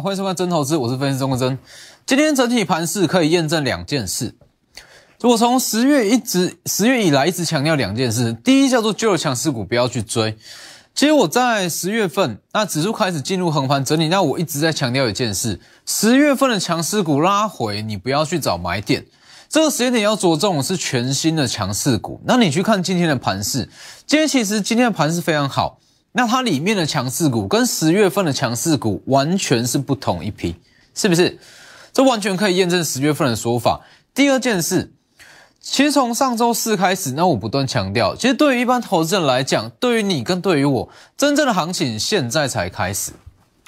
欢迎收看真投资，我是分析师钟国真。今天整体盘势可以验证两件事。我从十月一直十月以来一直强调两件事，第一叫做旧的强势股不要去追。其实我在十月份，那指数开始进入横盘整理，那我一直在强调一件事：十月份的强势股拉回，你不要去找买点。这个时间点要着重是全新的强势股。那你去看今天的盘势，今天其实今天的盘势非常好。那它里面的强势股跟十月份的强势股完全是不同一批，是不是？这完全可以验证十月份的说法。第二件事，其实从上周四开始，那我不断强调，其实对于一般投资人来讲，对于你跟对于我，真正的行情现在才开始，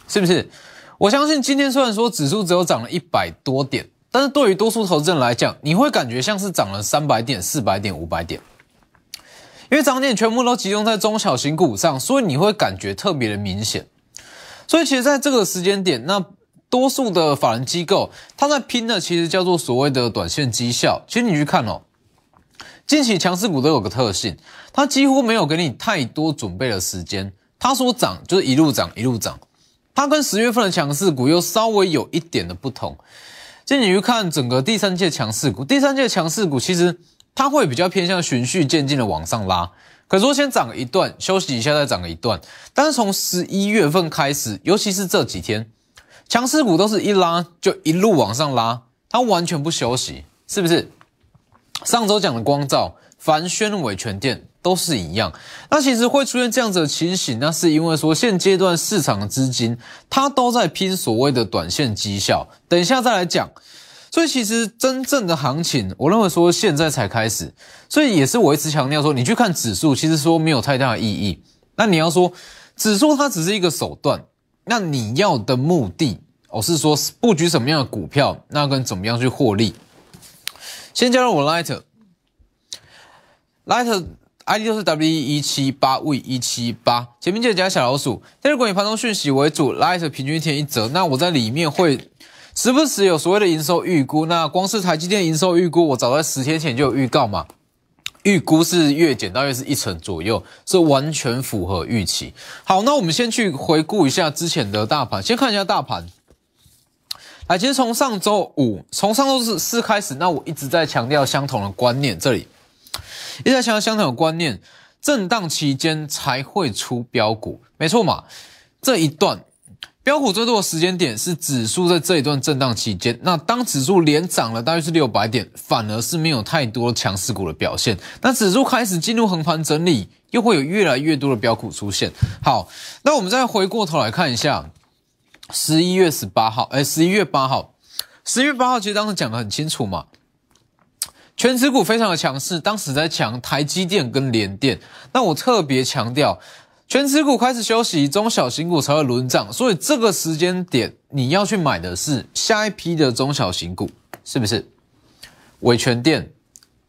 是不是？我相信今天虽然说指数只有涨了一百多点，但是对于多数投资人来讲，你会感觉像是涨了三百点、四百点、五百点。因为涨点全部都集中在中小型股上，所以你会感觉特别的明显。所以其实在这个时间点，那多数的法人机构他在拼的其实叫做所谓的短线绩效。其实你去看哦，近期强势股都有个特性，它几乎没有给你太多准备的时间。它说涨就是一路涨一路涨，它跟十月份的强势股又稍微有一点的不同。其实你去看整个第三届强势股，第三届强势股其实。它会比较偏向循序渐进的往上拉，可是说先涨一段，休息一下再涨一段。但是从十一月份开始，尤其是这几天，强势股都是一拉就一路往上拉，它完全不休息，是不是？上周讲的光照、凡轩、伟全店都是一样。那其实会出现这样子的情形，那是因为说现阶段市场的资金它都在拼所谓的短线绩效，等一下再来讲。所以其实真正的行情，我认为说现在才开始，所以也是我一直强调说，你去看指数，其实说没有太大的意义。那你要说指数它只是一个手段，那你要的目的，我是说布局什么样的股票，那跟怎么样去获利。先加入我 Light，Light ID 就是 W 一七八 V 一七八，前面记得加小老鼠。第二个以盘中讯息为主，Light 平均一天一折，那我在里面会。时不时有所谓的营收预估，那光是台积电营收预估，我早在十天前就有预告嘛。预估是月减大约是一成左右，是完全符合预期。好，那我们先去回顾一下之前的大盘，先看一下大盘。来，其实从上周五，从上周四四开始，那我一直在强调相同的观念，这里一直在强调相同的观念，震荡期间才会出标股，没错嘛？这一段。标股最多的时间点是指数在这一段震荡期间，那当指数连涨了大约是六百点，反而是没有太多强势股的表现。那指数开始进入横盘整理，又会有越来越多的标股出现。好，那我们再回过头来看一下十一月十八号，哎，十一月八号，十一月八号其实当时讲的很清楚嘛，全指股非常的强势，当时在抢台积电跟联电。那我特别强调。全持股开始休息，中小型股才会轮涨，所以这个时间点你要去买的是下一批的中小型股，是不是？伟全电，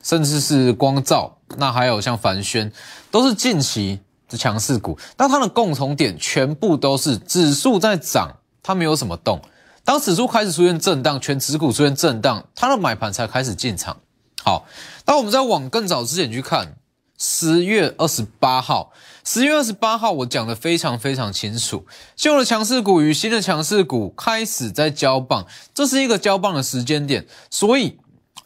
甚至是光照，那还有像凡轩，都是近期的强势股。那它的共同点全部都是指数在涨，它没有什么动。当指数开始出现震荡，全持股出现震荡，它的买盘才开始进场。好，那我们再往更早之前去看，十月二十八号。十月二十八号，我讲的非常非常清楚，旧的强势股与新的强势股开始在交棒，这是一个交棒的时间点，所以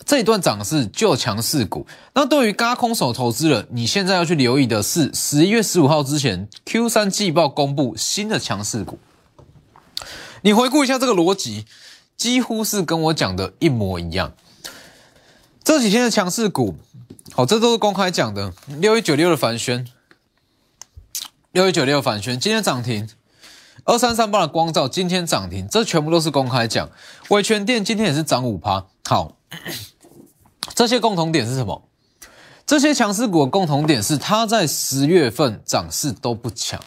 这一段涨势旧强势股。那对于嘎空手投资人，你现在要去留意的是十一月十五号之前 Q 三季报公布新的强势股。你回顾一下这个逻辑，几乎是跟我讲的一模一样。这几天的强势股，好，这都是公开讲的，六一九六的凡轩。六一九六反旋，今天涨停；二三三八的光照今天涨停，这全部都是公开讲。伟全电今天也是涨五趴。好，这些共同点是什么？这些强势股的共同点是，它在十月份涨势都不强，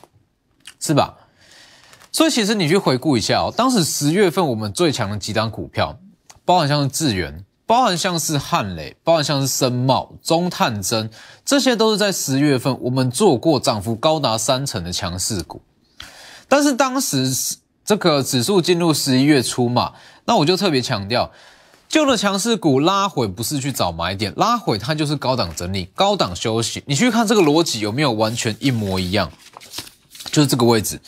是吧？所以其实你去回顾一下哦，当时十月份我们最强的几档股票，包含像是智源。包含像是汉磊，包含像是深茂、中探针，这些都是在十月份我们做过涨幅高达三成的强势股。但是当时这个指数进入十一月初嘛，那我就特别强调，旧的强势股拉回不是去找买点，拉回它就是高档整理、高档休息。你去看这个逻辑有没有完全一模一样？就是这个位置。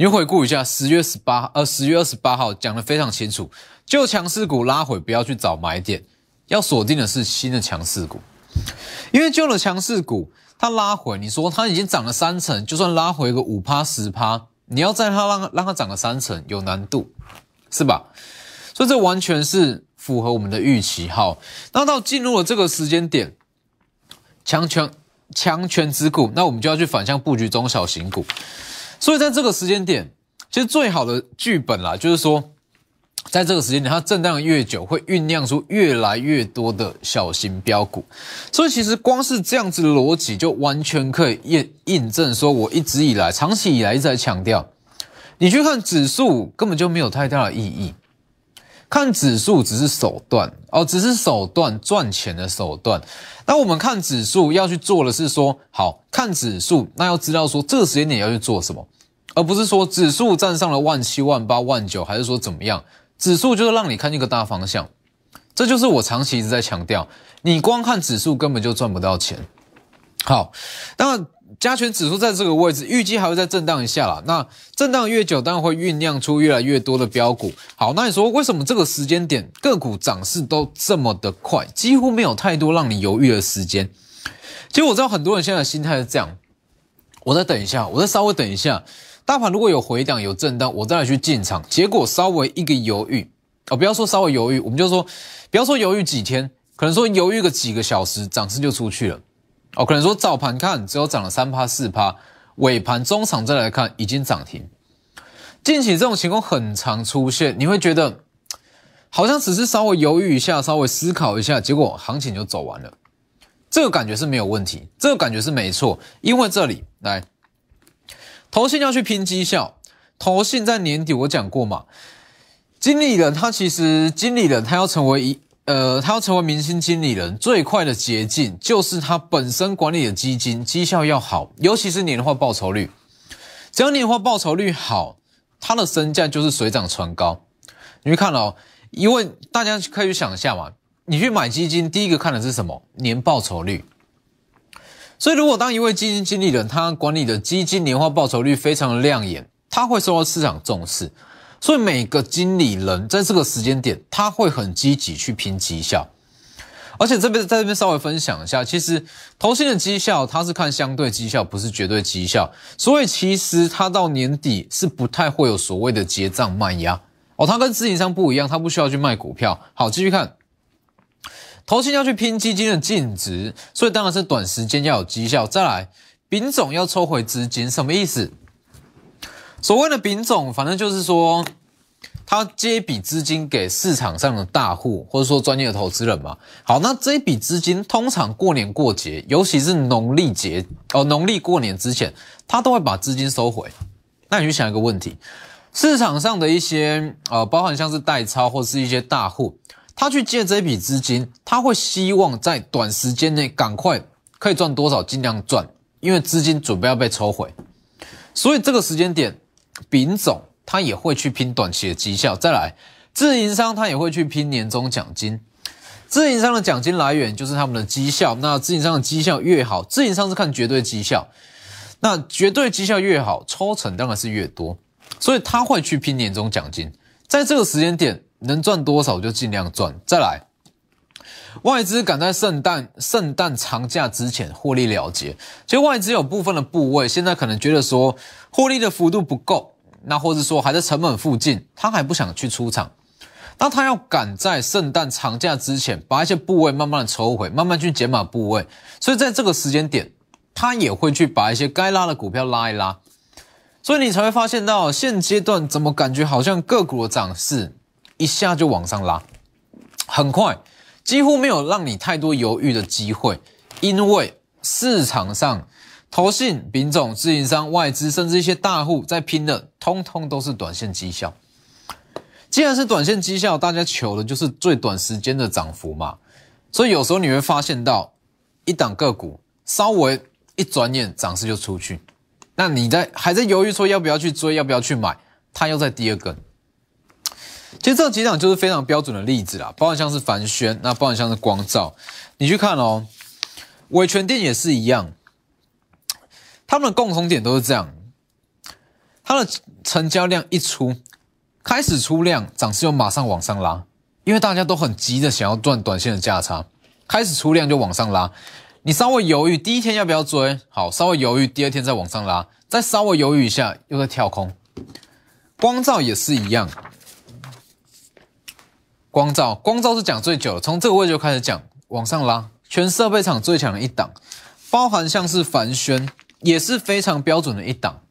你回顾一下十月十八，呃，十月二十八号讲的非常清楚，旧强势股拉回，不要去找买点，要锁定的是新的强势股，因为旧的强势股它拉回，你说它已经涨了三成，就算拉回个五趴十趴，你要在它让让它涨个三成有难度，是吧？所以这完全是符合我们的预期。好，那到进入了这个时间点，强权强权之股，那我们就要去反向布局中小型股。所以在这个时间点，其实最好的剧本啦，就是说，在这个时间点，它震荡越久，会酝酿出越来越多的小型标股。所以其实光是这样子逻辑，就完全可以验印证，说我一直以来、长期以来一直在强调，你去看指数根本就没有太大的意义。看指数只是手段哦，只是手段赚钱的手段。那我们看指数要去做的是说，好看指数，那要知道说这个时间点要去做什么，而不是说指数站上了万七万八万九，还是说怎么样？指数就是让你看一个大方向，这就是我长期一直在强调，你光看指数根本就赚不到钱。好，那。加权指数在这个位置，预计还会再震荡一下啦。那震荡越久，当然会酝酿出越来越多的标股。好，那你说为什么这个时间点个股涨势都这么的快，几乎没有太多让你犹豫的时间？其实我知道很多人现在的心态是这样：我再等一下，我再稍微等一下，大盘如果有回档有震荡，我再来去进场。结果稍微一个犹豫，哦，不要说稍微犹豫，我们就说不要说犹豫几天，可能说犹豫个几个小时，涨势就出去了。哦，可能说早盘看只有涨了三趴四趴，尾盘中场再来看已经涨停。近期这种情况很常出现，你会觉得好像只是稍微犹豫一下，稍微思考一下，结果行情就走完了。这个感觉是没有问题，这个感觉是没错，因为这里来，投信要去拼绩效，投信在年底我讲过嘛，经理人他其实经理人他要成为一。呃，他要成为明星经理人，最快的捷径就是他本身管理的基金绩效要好，尤其是年化报酬率。只要年化报酬率好，他的身价就是水涨船高。你去看哦，因为大家可以去想一下嘛，你去买基金，第一个看的是什么？年报酬率。所以，如果当一位基金经理人，他管理的基金年化报酬率非常的亮眼，他会受到市场重视。所以每个经理人在这个时间点，他会很积极去拼绩效，而且这边在这边稍微分享一下，其实投信的绩效它是看相对绩效，不是绝对绩效，所以其实它到年底是不太会有所谓的结账卖压哦，它跟自营商不一样，它不需要去卖股票。好，继续看，投信要去拼基金的净值，所以当然是短时间要有绩效。再来，丙总要抽回资金，什么意思？所谓的丙种，反正就是说，他借一笔资金给市场上的大户，或者说专业的投资人嘛。好，那这一笔资金通常过年过节，尤其是农历节哦，农历过年之前，他都会把资金收回。那你去想一个问题，市场上的一些呃，包含像是代抄或是一些大户，他去借这笔资金，他会希望在短时间内赶快可以赚多少，尽量赚，因为资金准备要被抽回，所以这个时间点。丙总他也会去拼短期的绩效，再来自营商他也会去拼年终奖金，自营商的奖金来源就是他们的绩效，那自营商的绩效越好，自营商是看绝对绩效，那绝对绩效越好，抽成当然是越多，所以他会去拼年终奖金，在这个时间点能赚多少就尽量赚，再来。外资赶在圣诞圣诞长假之前获利了结，其实外资有部分的部位现在可能觉得说获利的幅度不够，那或者说还在成本附近，他还不想去出场，那他要赶在圣诞长假之前把一些部位慢慢的抽回，慢慢去减码部位，所以在这个时间点，他也会去把一些该拉的股票拉一拉，所以你才会发现到现阶段怎么感觉好像个股的涨势一下就往上拉，很快。几乎没有让你太多犹豫的机会，因为市场上投信、品种、自营商、外资，甚至一些大户在拼的，通通都是短线绩效。既然是短线绩效，大家求的就是最短时间的涨幅嘛。所以有时候你会发现到一档个股稍微一转眼涨势就出去，那你在还在犹豫说要不要去追，要不要去买，它又在第二根。其实这几档就是非常标准的例子啦，包含像是凡轩，那包含像是光照，你去看哦，伟全店也是一样，他们的共同点都是这样，它的成交量一出，开始出量，涨势就马上往上拉，因为大家都很急的想要赚短线的价差，开始出量就往上拉。你稍微犹豫，第一天要不要追？好，稍微犹豫，第二天再往上拉，再稍微犹豫一下，又在跳空。光照也是一样。光照，光照是讲最久，从这个位置就开始讲，往上拉，全设备厂最强的一档，包含像是凡轩也是非常标准的一档。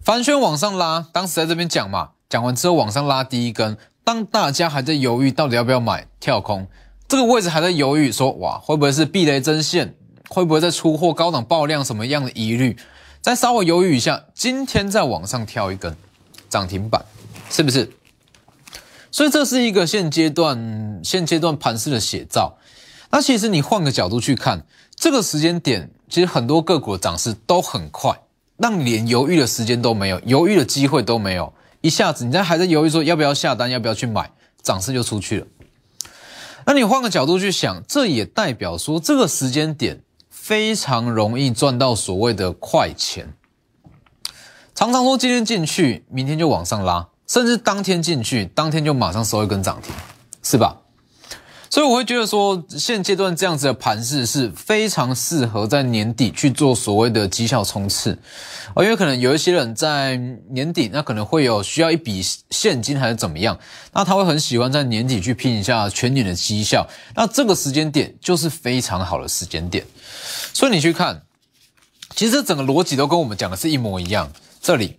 凡轩往上拉，当时在这边讲嘛，讲完之后往上拉第一根，当大家还在犹豫到底要不要买跳空，这个位置还在犹豫说哇会不会是避雷针线，会不会再出货高档爆量什么样的疑虑，再稍微犹豫一下，今天再往上跳一根涨停板，是不是？所以这是一个现阶段现阶段盘势的写照。那其实你换个角度去看，这个时间点，其实很多个股的涨势都很快，让你连犹豫的时间都没有，犹豫的机会都没有。一下子你在还在犹豫说要不要下单，要不要去买，涨势就出去了。那你换个角度去想，这也代表说这个时间点非常容易赚到所谓的快钱。常常说今天进去，明天就往上拉。甚至当天进去，当天就马上收一根涨停，是吧？所以我会觉得说，现阶段这样子的盘势是非常适合在年底去做所谓的绩效冲刺，哦，因为可能有一些人在年底，那可能会有需要一笔现金还是怎么样，那他会很喜欢在年底去拼一下全年的绩效，那这个时间点就是非常好的时间点。所以你去看，其实整个逻辑都跟我们讲的是一模一样，这里。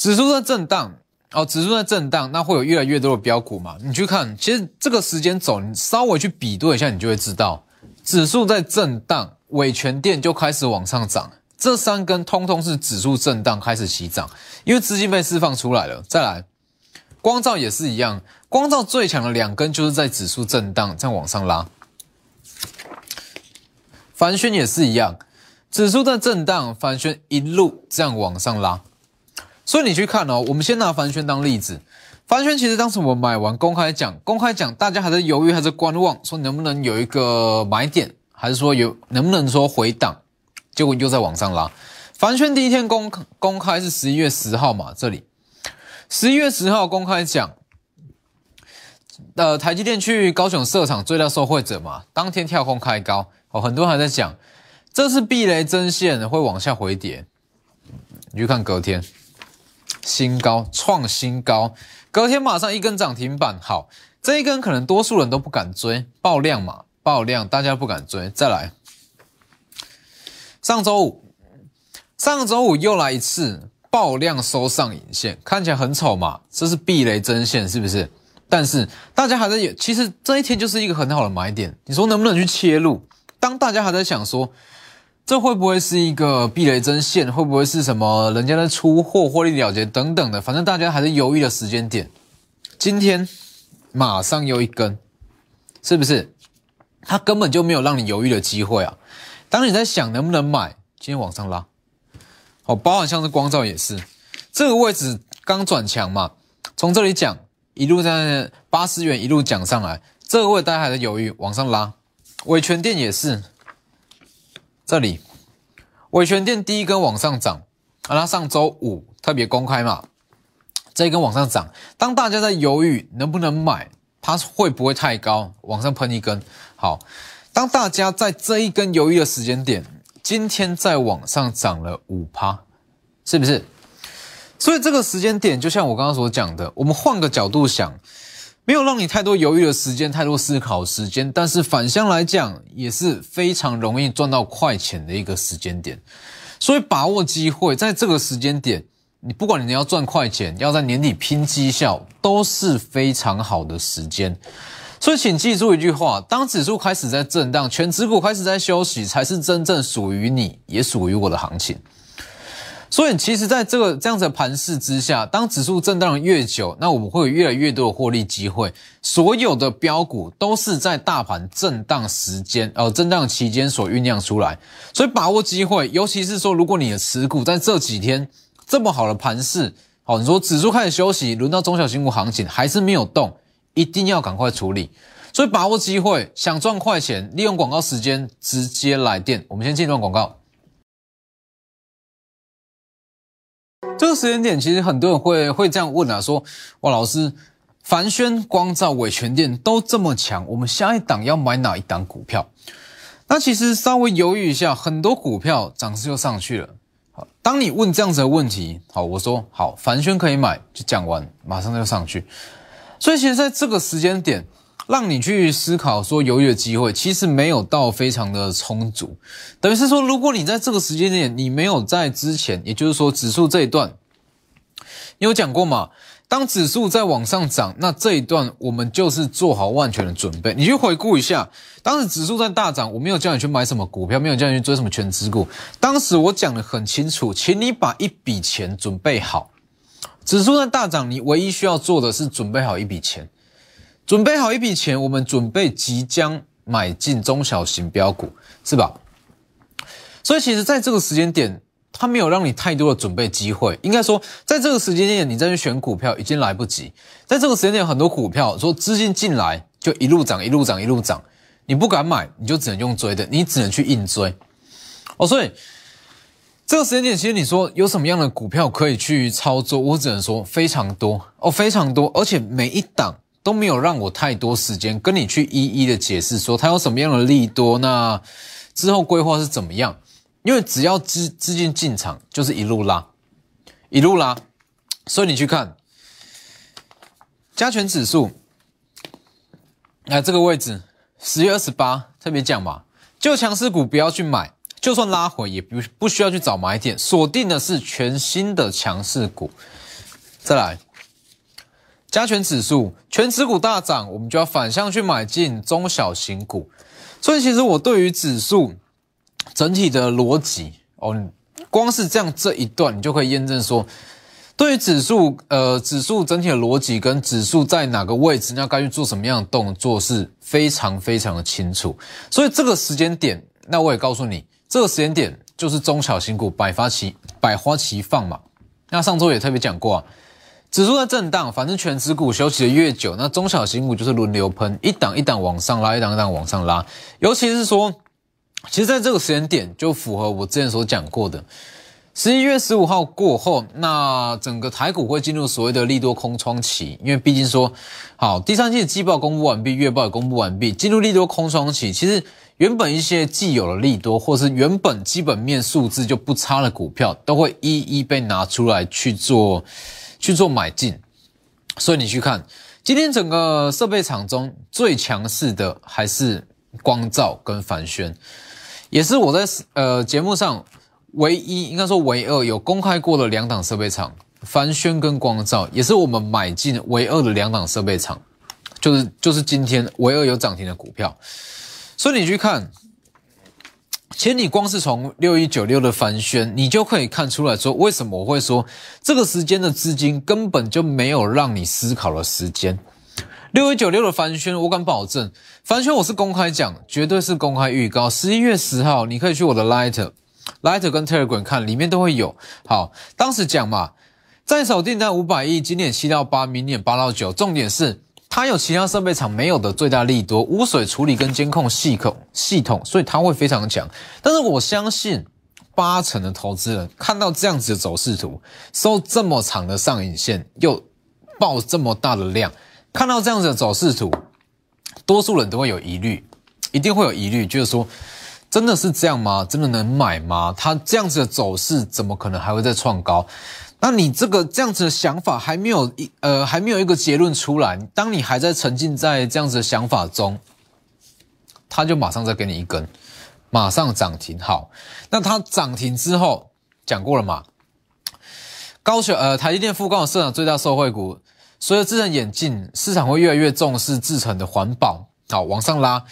指数在震荡哦，指数在震荡，那会有越来越多的标股嘛？你去看，其实这个时间走，你稍微去比对一下，你就会知道，指数在震荡，尾权店就开始往上涨，这三根通通是指数震荡开始起涨，因为资金被释放出来了。再来，光照也是一样，光照最强的两根就是在指数震荡在往上拉，凡轩也是一样，指数在震荡，凡轩一路这样往上拉。所以你去看哦，我们先拿凡轩当例子。凡轩其实当时我买完公开讲，公开讲，大家还在犹豫，还在观望，说能不能有一个买点，还是说有能不能说回档？结果又在往上拉。凡轩第一天公公开是十一月十号嘛，这里十一月十号公开讲，呃，台积电去高雄设厂最大受惠者嘛，当天跳空开高，哦，很多人还在讲这是避雷针线会往下回跌，你去看隔天。新高创新高，隔天马上一根涨停板。好，这一根可能多数人都不敢追，爆量嘛，爆量，大家不敢追。再来，上周五，上周五又来一次爆量收上影线，看起来很丑嘛，这是避雷针线是不是？但是大家还在有，其实这一天就是一个很好的买点。你说能不能去切入？当大家还在想说。这会不会是一个避雷针线？会不会是什么人家的出货获利了结等等的？反正大家还是犹豫的时间点。今天马上又一根，是不是？它根本就没有让你犹豫的机会啊！当你在想能不能买，今天往上拉，哦，包含像是光照也是，这个位置刚转强嘛，从这里讲一路在八十元一路讲上来，这个位大家还在犹豫，往上拉，维权店也是。这里，伟权店第一根往上涨，啊，它上周五特别公开嘛，这一根往上涨，当大家在犹豫能不能买，它会不会太高，往上喷一根，好，当大家在这一根犹豫的时间点，今天在往上涨了五趴，是不是？所以这个时间点，就像我刚刚所讲的，我们换个角度想。没有让你太多犹豫的时间，太多思考时间，但是反向来讲也是非常容易赚到快钱的一个时间点，所以把握机会，在这个时间点，你不管你要赚快钱，要在年底拼绩效，都是非常好的时间。所以请记住一句话：当指数开始在震荡，全指股开始在休息，才是真正属于你，也属于我的行情。所以，其实，在这个这样子的盘势之下，当指数震荡越久，那我们会有越来越多的获利机会。所有的标股都是在大盘震荡时间，呃，震荡期间所酝酿出来。所以，把握机会，尤其是说，如果你的持股在这几天这么好的盘势，好，你说指数开始休息，轮到中小型股行情还是没有动，一定要赶快处理。所以，把握机会，想赚快钱，利用广告时间直接来电。我们先进段广告。这个时间点，其实很多人会会这样问啊，说哇，老师，凡轩、光照、伟全电都这么强，我们下一档要买哪一档股票？那其实稍微犹豫一下，很多股票涨势就上去了。好，当你问这样子的问题，好，我说好，凡轩可以买，就讲完，马上就上去。所以其实在这个时间点，让你去思考说犹豫的机会，其实没有到非常的充足。等于是说，如果你在这个时间点，你没有在之前，也就是说指数这一段，你有讲过嘛？当指数在往上涨，那这一段我们就是做好万全的准备。你去回顾一下，当时指数在大涨，我没有叫你去买什么股票，没有叫你去追什么全资股。当时我讲的很清楚，请你把一笔钱准备好。指数在大涨，你唯一需要做的是准备好一笔钱，准备好一笔钱，我们准备即将买进中小型标股，是吧？所以其实在这个时间点。它没有让你太多的准备机会，应该说，在这个时间点，你再去选股票已经来不及。在这个时间点，很多股票说资金进来就一路涨，一路涨，一路涨，你不敢买，你就只能用追的，你只能去硬追。哦，所以这个时间点，其实你说有什么样的股票可以去操作，我只能说非常多哦，非常多，而且每一档都没有让我太多时间跟你去一一的解释说它有什么样的利多，那之后规划是怎么样。因为只要资资金进场，就是一路拉，一路拉，所以你去看加权指数，来这个位置，十月二十八特别讲嘛，就强势股不要去买，就算拉回也不不需要去找买点，锁定的是全新的强势股。再来，加权指数全指股大涨，我们就要反向去买进中小型股。所以其实我对于指数。整体的逻辑哦，光是这样这一段，你就可以验证说，对于指数，呃，指数整体的逻辑跟指数在哪个位置，那该去做什么样的动作是非常非常的清楚。所以这个时间点，那我也告诉你，这个时间点就是中小型股百花齐百花齐放嘛。那上周也特别讲过啊，指数在震荡，反正全指股休息的越久，那中小型股就是轮流喷，一档一档往上拉，一档一档往上拉，尤其是说。其实，在这个时间点，就符合我之前所讲过的，十一月十五号过后，那整个台股会进入所谓的利多空窗期，因为毕竟说，好，第三季的季报公布完毕，月报也公布完毕，进入利多空窗期。其实，原本一些既有的利多，或是原本基本面数字就不差的股票，都会一一被拿出来去做去做买进。所以你去看，今天整个设备厂中最强势的还是光照跟凡轩。也是我在呃节目上唯一应该说唯二有公开过的两档设备厂，凡轩跟光照，也是我们买进唯二的两档设备厂，就是就是今天唯二有涨停的股票。所以你去看，其实你光是从六一九六的凡轩，你就可以看出来说，为什么我会说这个时间的资金根本就没有让你思考的时间。六一九六的凡轩，我敢保证，凡轩我是公开讲，绝对是公开预告。十一月十号，你可以去我的 Lighter、Lighter 跟 Telegram 看，里面都会有。好，当时讲嘛，在手订单五百亿，今年七到八，明年八到九。重点是它有其他设备厂没有的最大利多，污水处理跟监控系统系统，所以它会非常强。但是我相信八成的投资人看到这样子的走势图，收这么长的上影线，又爆这么大的量。看到这样子的走势图，多数人都会有疑虑，一定会有疑虑，就是说，真的是这样吗？真的能买吗？它这样子的走势，怎么可能还会再创高？那你这个这样子的想法还没有一呃还没有一个结论出来，当你还在沉浸在这样子的想法中，它就马上再给你一根，马上涨停。好，那它涨停之后讲过了嘛？高雄呃台积电富高市场最大受惠股。随着智能眼镜市场会越来越重视制成的环保，好往上拉，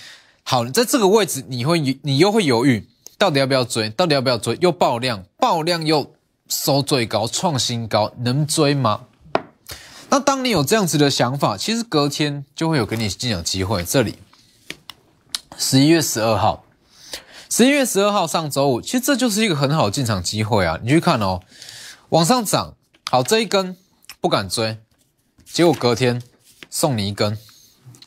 好在这个位置你会你又会犹豫，到底要不要追？到底要不要追？又爆量，爆量又收最高，创新高，能追吗？那当你有这样子的想法，其实隔天就会有给你进场机会。这里十一月十二号，十一月十二号上周五，其实这就是一个很好的进场机会啊！你去看哦，往上涨，好这一根不敢追。结果隔天送你一根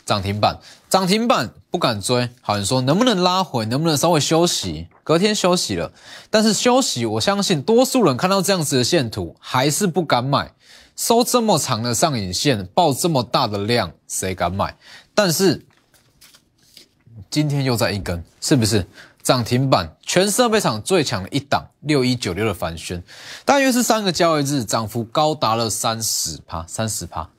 涨停板，涨停板不敢追，好像说能不能拉回，能不能稍微休息？隔天休息了，但是休息，我相信多数人看到这样子的线图还是不敢买。收这么长的上影线，爆这么大的量，谁敢买？但是今天又在一根，是不是涨停板？全设备厂最强的一档六一九六的凡轩，大约是三个交易日涨幅高达了三十趴，三十趴。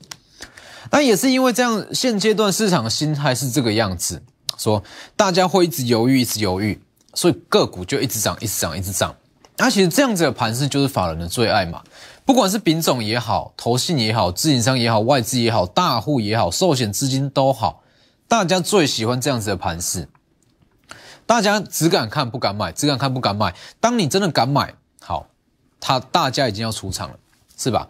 那也是因为这样，现阶段市场心态是这个样子，说大家会一直犹豫，一直犹豫，所以个股就一直涨，一直涨，一直涨。那其实这样子的盘势就是法人的最爱嘛。不管是品种也好，投信也好，自营商也好，外资也好，大户也好，寿险资金都好，大家最喜欢这样子的盘势。大家只敢看不敢买，只敢看不敢买。当你真的敢买，好，他大家已经要出场了，是吧？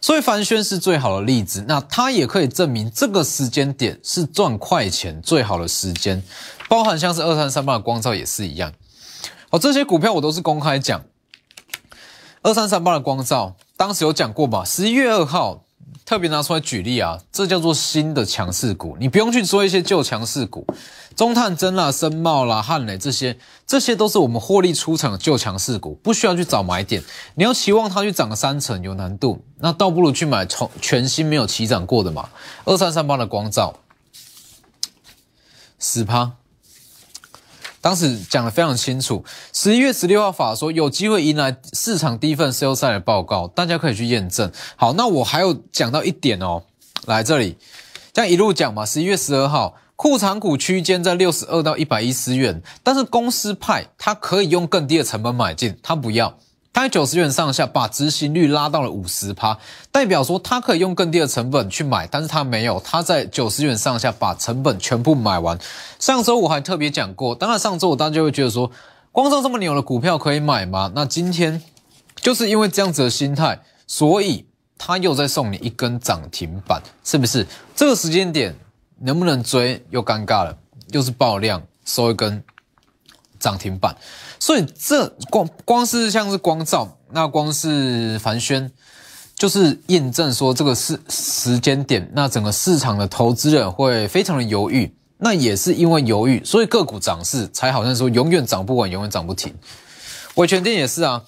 所以凡轩是最好的例子，那它也可以证明这个时间点是赚快钱最好的时间。包含像是二三三八的光照也是一样。好，这些股票我都是公开讲。二三三八的光照，当时有讲过吧？十一月二号特别拿出来举例啊，这叫做新的强势股，你不用去做一些旧强势股，中探针啦、深茂啦、汉磊这些，这些都是我们获利出场的旧强势股，不需要去找买点。你要期望它去涨个三成有难度，那倒不如去买从全新没有起涨过的嘛。二三三八的光照，十趴。当时讲的非常清楚，十一月十六号法说有机会迎来市场第一份 sales 的报告，大家可以去验证。好，那我还有讲到一点哦，来这里，这样一路讲嘛。十一月十二号，库藏股区间在六十二到一百一十元，但是公司派它可以用更低的成本买进，它不要。它在九十元上下，把执行率拉到了五十趴，代表说它可以用更低的成本去买，但是它没有，它在九十元上下把成本全部买完。上周我还特别讲过，当然上周我大家会觉得说，光照这么牛的股票可以买吗？那今天就是因为这样子的心态，所以他又在送你一根涨停板，是不是？这个时间点能不能追又尴尬了，又是爆量收一根。涨停板，所以这光光是像是光照，那光是凡轩，就是验证说这个是时间点，那整个市场的投资人会非常的犹豫，那也是因为犹豫，所以个股涨势才好像说永远涨不稳，永远涨不停。伟全店也是啊，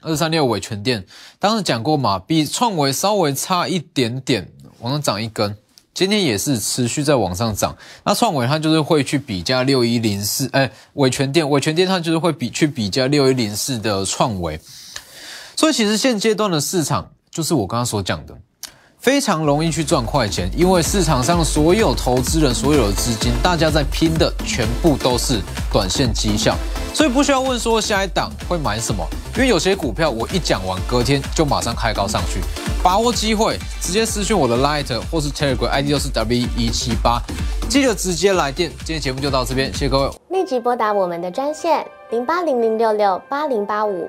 二三六伟全店，当时讲过嘛，比创维稍微差一点点，往上涨一根。今天也是持续在往上涨，那创维它就是会去比价六一零四，哎，伟全店，伟全店它就是会比去比价六一零四的创维，所以其实现阶段的市场就是我刚刚所讲的。非常容易去赚快钱，因为市场上所有投资人、所有的资金，大家在拼的全部都是短线绩效，所以不需要问说下一档会买什么，因为有些股票我一讲完，隔天就马上开高上去，把握机会，直接私讯我的 Light 或是 Telegram ID 就是 W 一七八，记得直接来电。今天节目就到这边，谢谢各位。立即拨打我们的专线零八零零六六八零八五。